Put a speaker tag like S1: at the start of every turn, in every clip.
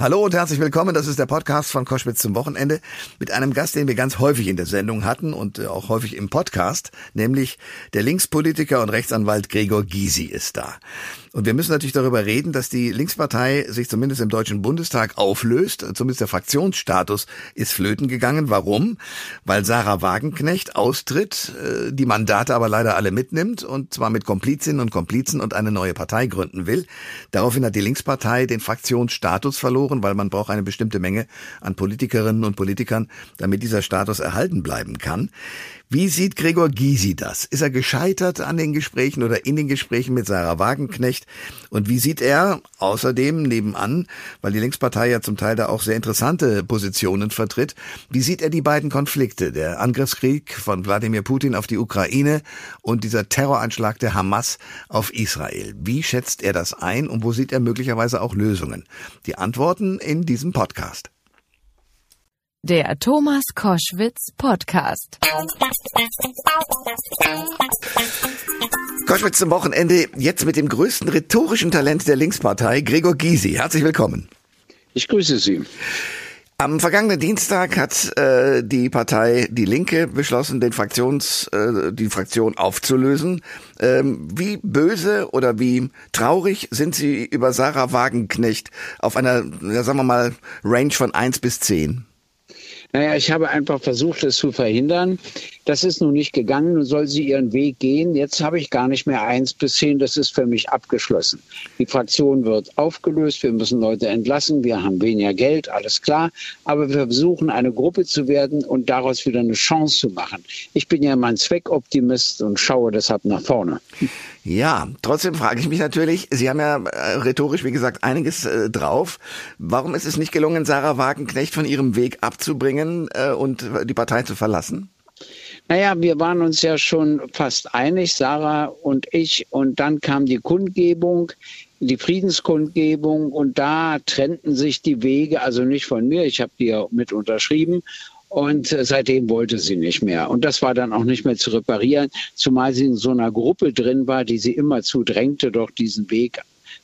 S1: Hallo und herzlich willkommen. Das ist der Podcast von Koschwitz zum Wochenende mit einem Gast, den wir ganz häufig in der Sendung hatten und äh, auch häufig im Podcast, nämlich der Linkspolitiker und Rechtsanwalt Gregor Gysi ist da. Und wir müssen natürlich darüber reden, dass die Linkspartei sich zumindest im Deutschen Bundestag auflöst. Zumindest der Fraktionsstatus ist flöten gegangen. Warum? Weil Sarah Wagenknecht austritt, äh, die Mandate aber leider alle mitnimmt und zwar mit Komplizinnen und Komplizen und eine neue Partei gründen will. Daraufhin hat die Linkspartei den Fraktionsstatus verloren, weil man braucht eine bestimmte Menge an Politikerinnen und Politikern, damit dieser Status erhalten bleiben kann. Wie sieht Gregor Gysi das? Ist er gescheitert an den Gesprächen oder in den Gesprächen mit Sarah Wagenknecht? Und wie sieht er außerdem nebenan, weil die Linkspartei ja zum Teil da auch sehr interessante Positionen vertritt, wie sieht er die beiden Konflikte, der Angriffskrieg von Wladimir Putin auf die Ukraine und dieser Terroranschlag der Hamas auf Israel? Wie schätzt er das ein und wo sieht er möglicherweise auch Lösungen? Die Antworten in diesem Podcast.
S2: Der Thomas Koschwitz Podcast.
S1: Koschwitz zum Wochenende, jetzt mit dem größten rhetorischen Talent der Linkspartei, Gregor Gysi. Herzlich willkommen.
S3: Ich grüße Sie.
S1: Am vergangenen Dienstag hat äh, die Partei Die Linke beschlossen, den Fraktions, äh, die Fraktion aufzulösen. Ähm, wie böse oder wie traurig sind Sie über Sarah Wagenknecht auf einer, ja, sagen wir mal, Range von eins bis zehn?
S3: Naja, ich habe einfach versucht, es zu verhindern. Das ist nun nicht gegangen, nun soll sie ihren Weg gehen. Jetzt habe ich gar nicht mehr eins bis zehn, das ist für mich abgeschlossen. Die Fraktion wird aufgelöst, wir müssen Leute entlassen, wir haben weniger Geld, alles klar. Aber wir versuchen, eine Gruppe zu werden und daraus wieder eine Chance zu machen. Ich bin ja mein Zweckoptimist und schaue deshalb nach vorne.
S1: Ja, trotzdem frage ich mich natürlich, Sie haben ja äh, rhetorisch, wie gesagt, einiges äh, drauf. Warum ist es nicht gelungen, Sarah Wagenknecht von ihrem Weg abzubringen äh, und die Partei zu verlassen?
S3: Naja, wir waren uns ja schon fast einig, Sarah und ich. Und dann kam die Kundgebung, die Friedenskundgebung. Und da trennten sich die Wege, also nicht von mir, ich habe die ja mit unterschrieben. Und äh, seitdem wollte sie nicht mehr. Und das war dann auch nicht mehr zu reparieren, zumal sie in so einer Gruppe drin war, die sie immer zu drängte, doch diesen Weg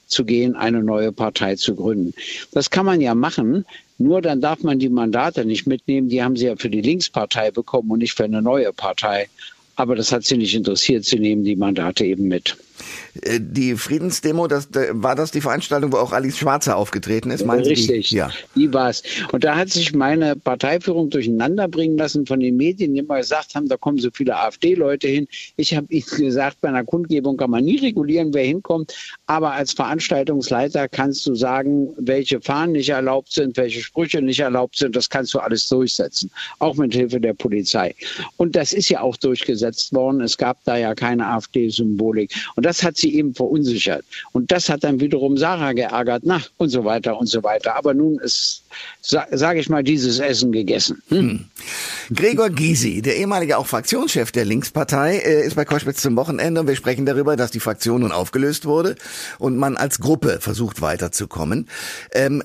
S3: zu gehen, eine neue Partei zu gründen. Das kann man ja machen, nur dann darf man die Mandate nicht mitnehmen. Die haben sie ja für die Linkspartei bekommen und nicht für eine neue Partei. Aber das hat sie nicht interessiert. Sie nehmen die Mandate eben mit.
S1: Äh, die Friedensdemo, das, war das die Veranstaltung, wo auch Alice Schwarzer aufgetreten ist?
S3: Meinen Richtig, die? Ja. die war es. Und da hat sich meine Parteiführung durcheinander bringen lassen von den Medien, die immer gesagt haben, da kommen so viele AfD-Leute hin. Ich habe ihnen gesagt, bei einer Kundgebung kann man nie regulieren, wer hinkommt. Aber als Veranstaltungsleiter kannst du sagen, welche Fahnen nicht erlaubt sind, welche Sprüche nicht erlaubt sind. Das kannst du alles durchsetzen, auch mit Hilfe der Polizei. Und das ist ja auch durchgesetzt worden. Es gab da ja keine AfD-Symbolik. Und das hat sie eben verunsichert. Und das hat dann wiederum Sarah geärgert, na, und so weiter und so weiter. Aber nun ist, sage ich mal, dieses Essen gegessen. Hm? Hm.
S1: Gregor Gysi, der ehemalige auch Fraktionschef der Linkspartei, äh, ist bei Koschwitz zum Wochenende und wir sprechen darüber, dass die Fraktion nun aufgelöst wurde und man als Gruppe versucht weiterzukommen. Ähm,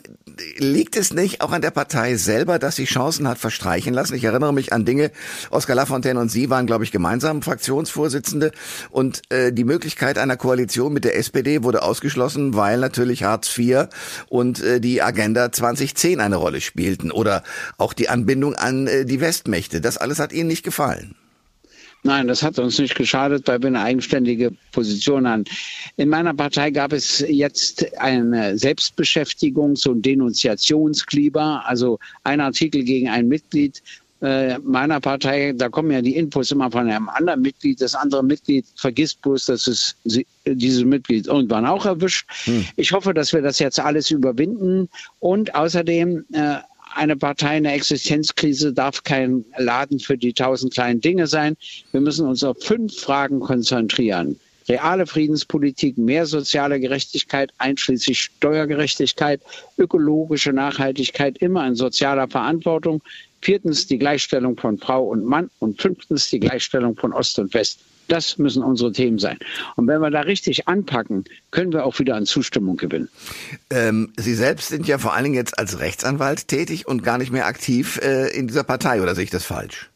S1: liegt es nicht auch an der Partei selber, dass sie Chancen hat verstreichen lassen? Ich erinnere mich an Dinge, Oskar Lafontaine und Sie waren, glaube ich, gemeinsam Fraktionsvorsitzende und äh, die Möglichkeit einer Koalition mit der SPD wurde ausgeschlossen, weil natürlich Hartz IV und äh, die Agenda 2010 eine Rolle spielten oder auch die Anbindung an äh, die Westmächte. Das alles hat Ihnen nicht gefallen.
S3: Nein, das hat uns nicht geschadet, weil wir eine eigenständige Position haben. In meiner Partei gab es jetzt eine Selbstbeschäftigung, so ein Denunziationsklima, also ein Artikel gegen ein Mitglied äh, meiner Partei, da kommen ja die Infos immer von einem anderen Mitglied. Das andere Mitglied vergisst bloß, dass es dieses Mitglied irgendwann auch erwischt. Hm. Ich hoffe, dass wir das jetzt alles überwinden. Und außerdem äh, eine Partei eine Existenzkrise darf kein Laden für die tausend kleinen Dinge sein. Wir müssen uns auf fünf Fragen konzentrieren. Reale Friedenspolitik, mehr soziale Gerechtigkeit, einschließlich Steuergerechtigkeit, ökologische Nachhaltigkeit, immer in sozialer Verantwortung. Viertens die Gleichstellung von Frau und Mann und fünftens die Gleichstellung von Ost und West. Das müssen unsere Themen sein. Und wenn wir da richtig anpacken, können wir auch wieder an Zustimmung gewinnen.
S1: Ähm, Sie selbst sind ja vor allen Dingen jetzt als Rechtsanwalt tätig und gar nicht mehr aktiv äh, in dieser Partei, oder sehe ich das falsch?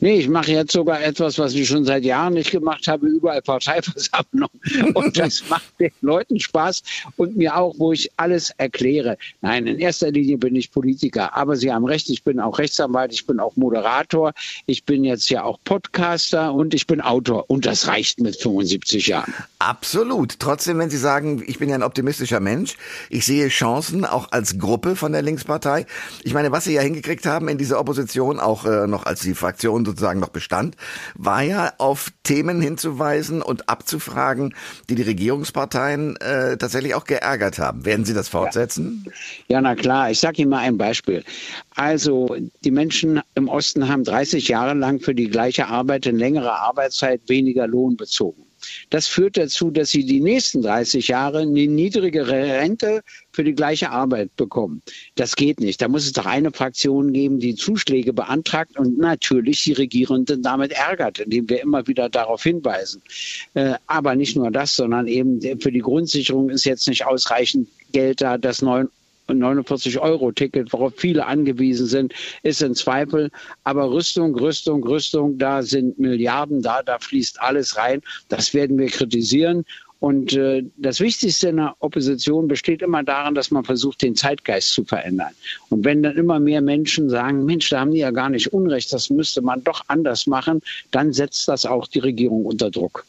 S3: Nee, ich mache jetzt sogar etwas, was ich schon seit Jahren nicht gemacht habe, überall Parteiversammlung. Und das macht den Leuten Spaß und mir auch, wo ich alles erkläre. Nein, in erster Linie bin ich Politiker, aber Sie haben recht, ich bin auch Rechtsanwalt, ich bin auch Moderator, ich bin jetzt ja auch Podcaster und ich bin Autor. Und das reicht mit 75 Jahren.
S1: Absolut. Trotzdem, wenn Sie sagen, ich bin ja ein optimistischer Mensch, ich sehe Chancen auch als Gruppe von der Linkspartei. Ich meine, was Sie ja hingekriegt haben in dieser Opposition, auch äh, noch als Sie Fraktion sozusagen noch bestand, war ja auf Themen hinzuweisen und abzufragen, die die Regierungsparteien äh, tatsächlich auch geärgert haben. Werden Sie das fortsetzen?
S3: Ja, ja na klar. Ich sage Ihnen mal ein Beispiel. Also die Menschen im Osten haben 30 Jahre lang für die gleiche Arbeit in längerer Arbeitszeit weniger Lohn bezogen. Das führt dazu, dass sie die nächsten 30 Jahre eine niedrigere Rente für die gleiche Arbeit bekommen. Das geht nicht. Da muss es doch eine Fraktion geben, die Zuschläge beantragt und natürlich die Regierenden damit ärgert, indem wir immer wieder darauf hinweisen. Äh, aber nicht nur das, sondern eben für die Grundsicherung ist jetzt nicht ausreichend Geld da, das 9 49-Euro-Ticket, worauf viele angewiesen sind, ist in Zweifel. Aber Rüstung, Rüstung, Rüstung, da sind Milliarden da, da fließt alles rein. Das werden wir kritisieren. Und äh, das Wichtigste in der Opposition besteht immer darin, dass man versucht, den Zeitgeist zu verändern. Und wenn dann immer mehr Menschen sagen, Mensch, da haben die ja gar nicht Unrecht, das müsste man doch anders machen, dann setzt das auch die Regierung unter Druck.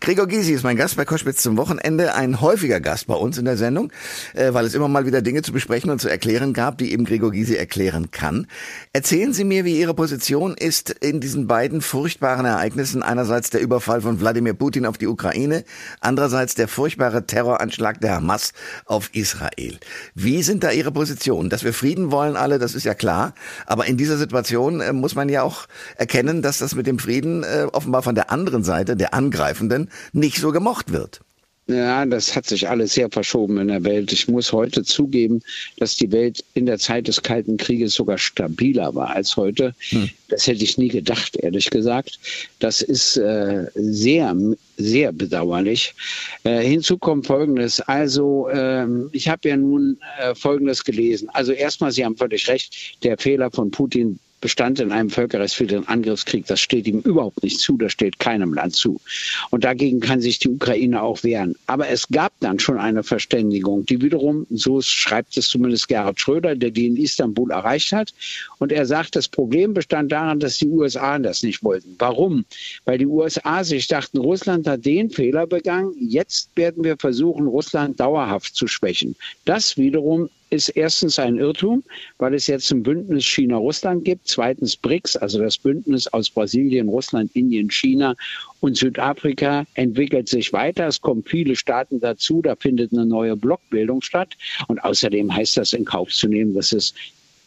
S1: Gregor Gysi ist mein Gast bei Koschwitz zum Wochenende, ein häufiger Gast bei uns in der Sendung, äh, weil es immer mal wieder Dinge zu besprechen und zu erklären gab, die eben Gregor Gysi erklären kann. Erzählen Sie mir, wie Ihre Position ist in diesen beiden furchtbaren Ereignissen. Einerseits der Überfall von Wladimir Putin auf die Ukraine, andererseits der furchtbare Terroranschlag der Hamas auf Israel. Wie sind da Ihre Positionen? Dass wir Frieden wollen alle, das ist ja klar. Aber in dieser Situation äh, muss man ja auch erkennen, dass das mit dem Frieden äh, offenbar von der anderen Seite, der Angreifer, Angreifenden nicht so gemocht wird.
S3: Ja, das hat sich alles sehr verschoben in der Welt. Ich muss heute zugeben, dass die Welt in der Zeit des Kalten Krieges sogar stabiler war als heute. Hm. Das hätte ich nie gedacht, ehrlich gesagt. Das ist äh, sehr, sehr bedauerlich. Äh, hinzu kommt Folgendes. Also, ähm, ich habe ja nun äh, Folgendes gelesen. Also erstmal, Sie haben völlig recht, der Fehler von Putin bestand in einem völkerrechtswidrigen Angriffskrieg. Das steht ihm überhaupt nicht zu, das steht keinem Land zu. Und dagegen kann sich die Ukraine auch wehren. Aber es gab dann schon eine Verständigung, die wiederum, so schreibt es zumindest Gerhard Schröder, der die in Istanbul erreicht hat. Und er sagt, das Problem bestand daran, dass die USA das nicht wollten. Warum? Weil die USA sich dachten, Russland hat den Fehler begangen, jetzt werden wir versuchen, Russland dauerhaft zu schwächen. Das wiederum ist erstens ein Irrtum, weil es jetzt ein Bündnis China-Russland gibt. Zweitens BRICS, also das Bündnis aus Brasilien, Russland, Indien, China und Südafrika entwickelt sich weiter. Es kommen viele Staaten dazu. Da findet eine neue Blockbildung statt. Und außerdem heißt das in Kauf zu nehmen, dass es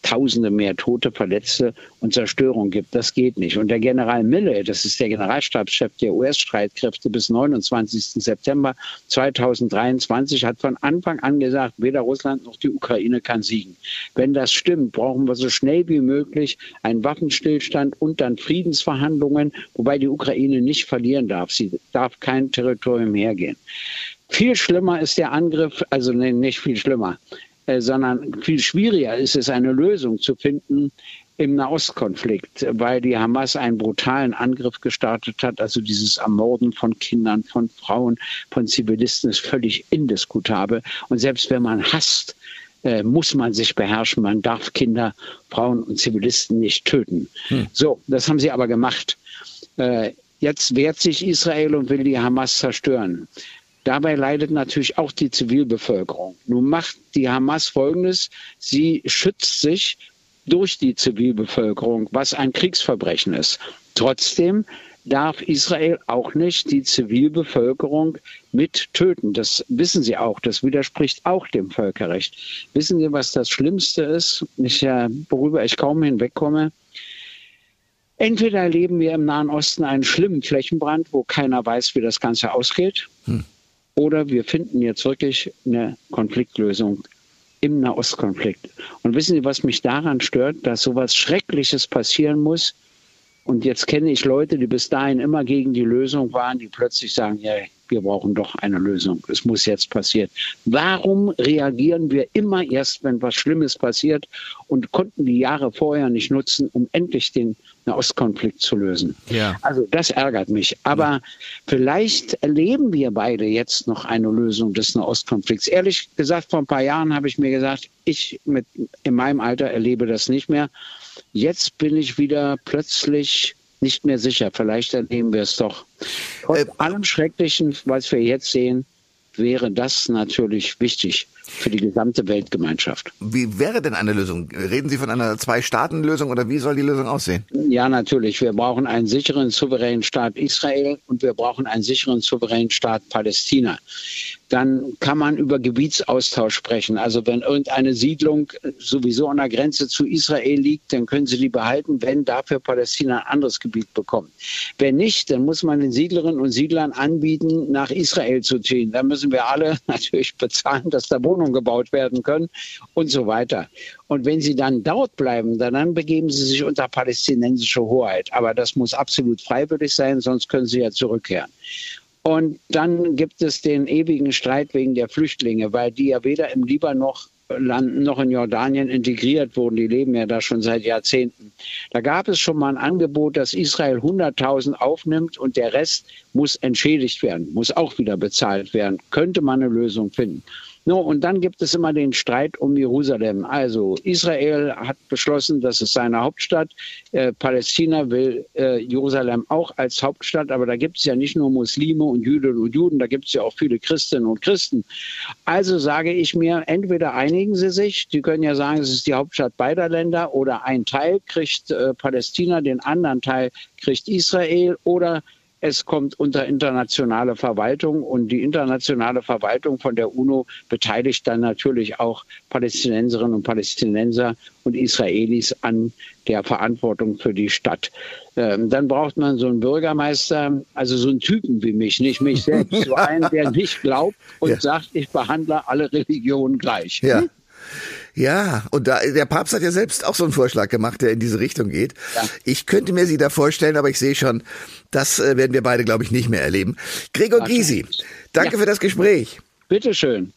S3: Tausende mehr Tote, Verletzte und Zerstörung gibt. Das geht nicht. Und der General Milley, das ist der Generalstabschef der US-Streitkräfte bis 29. September 2023, hat von Anfang an gesagt, weder Russland noch die Ukraine kann siegen. Wenn das stimmt, brauchen wir so schnell wie möglich einen Waffenstillstand und dann Friedensverhandlungen, wobei die Ukraine nicht verlieren darf. Sie darf kein Territorium hergehen. Viel schlimmer ist der Angriff, also nee, nicht viel schlimmer. Äh, sondern viel schwieriger ist es, eine Lösung zu finden im Nahostkonflikt, weil die Hamas einen brutalen Angriff gestartet hat. Also dieses Ermorden von Kindern, von Frauen, von Zivilisten ist völlig indiskutabel. Und selbst wenn man hasst, äh, muss man sich beherrschen. Man darf Kinder, Frauen und Zivilisten nicht töten. Hm. So, das haben sie aber gemacht. Äh, jetzt wehrt sich Israel und will die Hamas zerstören. Dabei leidet natürlich auch die Zivilbevölkerung. Nun macht die Hamas Folgendes. Sie schützt sich durch die Zivilbevölkerung, was ein Kriegsverbrechen ist. Trotzdem darf Israel auch nicht die Zivilbevölkerung mit töten. Das wissen Sie auch. Das widerspricht auch dem Völkerrecht. Wissen Sie, was das Schlimmste ist, ich, äh, worüber ich kaum hinwegkomme? Entweder erleben wir im Nahen Osten einen schlimmen Flächenbrand, wo keiner weiß, wie das Ganze ausgeht. Hm. Oder wir finden jetzt wirklich eine Konfliktlösung im Nahostkonflikt. Und wissen Sie, was mich daran stört, dass sowas Schreckliches passieren muss? Und jetzt kenne ich Leute, die bis dahin immer gegen die Lösung waren, die plötzlich sagen, ja, wir brauchen doch eine Lösung. Es muss jetzt passieren. Warum reagieren wir immer erst, wenn was Schlimmes passiert und konnten die Jahre vorher nicht nutzen, um endlich den Nahostkonflikt zu lösen? Ja. Also das ärgert mich. Aber ja. vielleicht erleben wir beide jetzt noch eine Lösung des Nahostkonflikts. Ehrlich gesagt, vor ein paar Jahren habe ich mir gesagt, ich mit, in meinem Alter erlebe das nicht mehr. Jetzt bin ich wieder plötzlich nicht mehr sicher. Vielleicht erleben wir es doch. Trotz äh, allem Schrecklichen, was wir jetzt sehen, wäre das natürlich wichtig für die gesamte Weltgemeinschaft.
S1: Wie wäre denn eine Lösung? Reden Sie von einer Zwei-Staaten-Lösung oder wie soll die Lösung aussehen?
S3: Ja, natürlich. Wir brauchen einen sicheren, souveränen Staat Israel und wir brauchen einen sicheren, souveränen Staat Palästina dann kann man über Gebietsaustausch sprechen. Also wenn irgendeine Siedlung sowieso an der Grenze zu Israel liegt, dann können sie die behalten, wenn dafür Palästina ein anderes Gebiet bekommt. Wenn nicht, dann muss man den Siedlerinnen und Siedlern anbieten, nach Israel zu ziehen. Da müssen wir alle natürlich bezahlen, dass da Wohnungen gebaut werden können und so weiter. Und wenn sie dann dort bleiben, dann, dann begeben sie sich unter palästinensische Hoheit. Aber das muss absolut freiwillig sein, sonst können sie ja zurückkehren. Und dann gibt es den ewigen Streit wegen der Flüchtlinge, weil die ja weder im Libanon noch Landen noch in Jordanien integriert wurden. Die leben ja da schon seit Jahrzehnten. Da gab es schon mal ein Angebot, dass Israel 100.000 aufnimmt und der Rest muss entschädigt werden, muss auch wieder bezahlt werden. Könnte man eine Lösung finden. No, und dann gibt es immer den Streit um Jerusalem. Also Israel hat beschlossen, das ist seine Hauptstadt. Äh, Palästina will äh, Jerusalem auch als Hauptstadt, aber da gibt es ja nicht nur Muslime und Jüdinnen und Juden, da gibt es ja auch viele Christinnen und Christen. Also sage ich mir, entweder einigen sie sich, die können ja sagen, es ist die Hauptstadt beider Länder, oder ein Teil kriegt äh, Palästina, den anderen Teil kriegt Israel, oder es kommt unter internationale Verwaltung und die internationale Verwaltung von der UNO beteiligt dann natürlich auch Palästinenserinnen und Palästinenser und Israelis an der Verantwortung für die Stadt. Ähm, dann braucht man so einen Bürgermeister, also so einen Typen wie mich, nicht mich selbst, so einen, der nicht glaubt und ja. sagt, ich behandle alle Religionen gleich.
S1: Ja. Ja, und da, der Papst hat ja selbst auch so einen Vorschlag gemacht, der in diese Richtung geht. Ja. Ich könnte mir sie da vorstellen, aber ich sehe schon, das äh, werden wir beide, glaube ich, nicht mehr erleben. Gregor Gysi, danke ja. für das Gespräch.
S3: Bitteschön.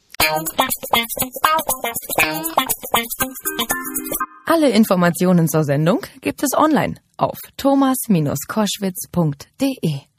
S2: Alle Informationen zur Sendung gibt es online auf thomas-koschwitz.de.